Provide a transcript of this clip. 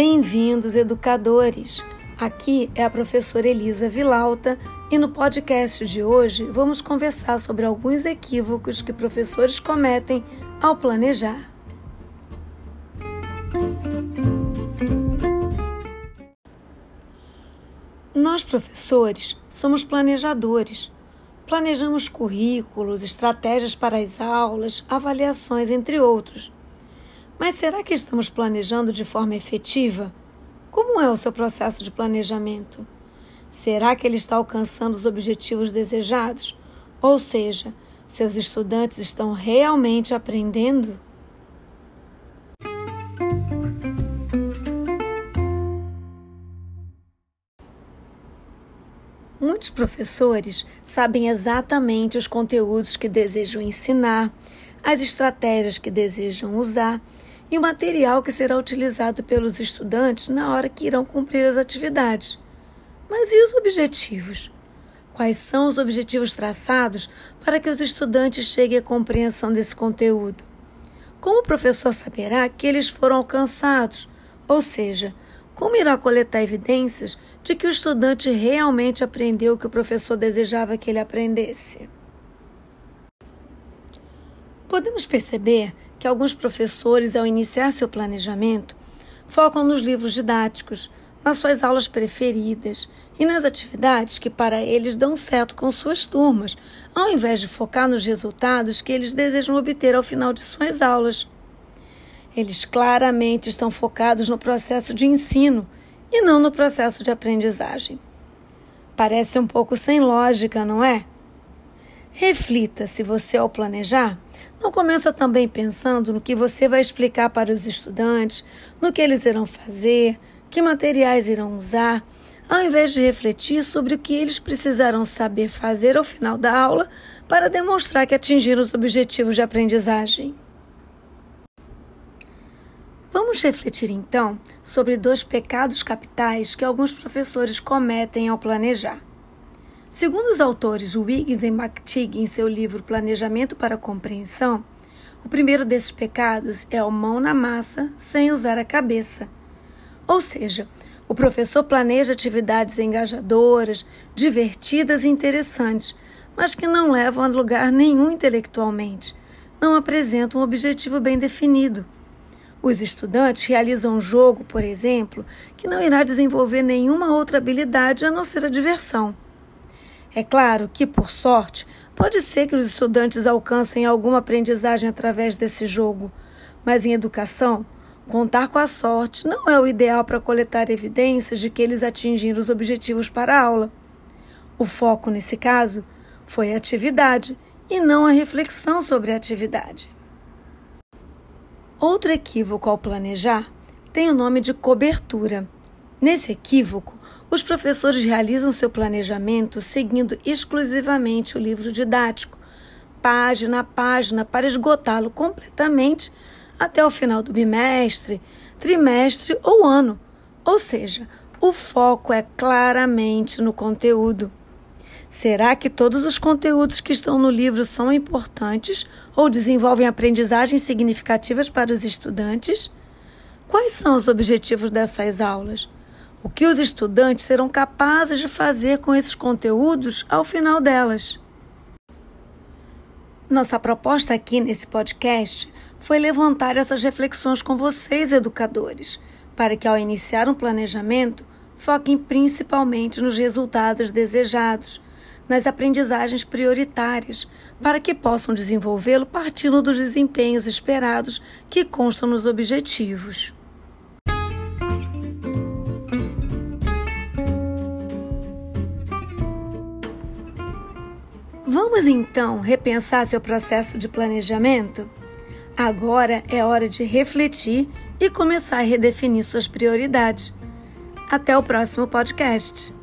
Bem-vindos, educadores! Aqui é a professora Elisa Vilauta e no podcast de hoje vamos conversar sobre alguns equívocos que professores cometem ao planejar. Nós, professores, somos planejadores. Planejamos currículos, estratégias para as aulas, avaliações, entre outros. Mas será que estamos planejando de forma efetiva? Como é o seu processo de planejamento? Será que ele está alcançando os objetivos desejados? Ou seja, seus estudantes estão realmente aprendendo? Muitos professores sabem exatamente os conteúdos que desejam ensinar, as estratégias que desejam usar e o material que será utilizado pelos estudantes na hora que irão cumprir as atividades. Mas e os objetivos? Quais são os objetivos traçados para que os estudantes cheguem à compreensão desse conteúdo? Como o professor saberá que eles foram alcançados? Ou seja, como irá coletar evidências de que o estudante realmente aprendeu o que o professor desejava que ele aprendesse? Podemos perceber que alguns professores, ao iniciar seu planejamento, focam nos livros didáticos, nas suas aulas preferidas e nas atividades que para eles dão certo com suas turmas, ao invés de focar nos resultados que eles desejam obter ao final de suas aulas. Eles claramente estão focados no processo de ensino e não no processo de aprendizagem. Parece um pouco sem lógica, não é? Reflita se você, ao planejar, não começa também pensando no que você vai explicar para os estudantes, no que eles irão fazer, que materiais irão usar, ao invés de refletir sobre o que eles precisarão saber fazer ao final da aula para demonstrar que atingiram os objetivos de aprendizagem. Vamos refletir então sobre dois pecados capitais que alguns professores cometem ao planejar. Segundo os autores Wiggs e McTighe em seu livro Planejamento para a Compreensão, o primeiro desses pecados é o mão na massa sem usar a cabeça. Ou seja, o professor planeja atividades engajadoras, divertidas e interessantes, mas que não levam a lugar nenhum intelectualmente, não apresentam um objetivo bem definido. Os estudantes realizam um jogo, por exemplo, que não irá desenvolver nenhuma outra habilidade a não ser a diversão. É claro que, por sorte, pode ser que os estudantes alcancem alguma aprendizagem através desse jogo, mas em educação, contar com a sorte não é o ideal para coletar evidências de que eles atingiram os objetivos para a aula. O foco, nesse caso, foi a atividade e não a reflexão sobre a atividade. Outro equívoco ao planejar tem o nome de cobertura. Nesse equívoco, os professores realizam seu planejamento seguindo exclusivamente o livro didático, página a página, para esgotá-lo completamente até o final do bimestre, trimestre ou ano. Ou seja, o foco é claramente no conteúdo. Será que todos os conteúdos que estão no livro são importantes ou desenvolvem aprendizagens significativas para os estudantes? Quais são os objetivos dessas aulas? O que os estudantes serão capazes de fazer com esses conteúdos ao final delas. Nossa proposta aqui nesse podcast foi levantar essas reflexões com vocês, educadores, para que ao iniciar um planejamento, foquem principalmente nos resultados desejados, nas aprendizagens prioritárias, para que possam desenvolvê-lo partindo dos desempenhos esperados que constam nos objetivos. Vamos então repensar seu processo de planejamento? Agora é hora de refletir e começar a redefinir suas prioridades. Até o próximo podcast.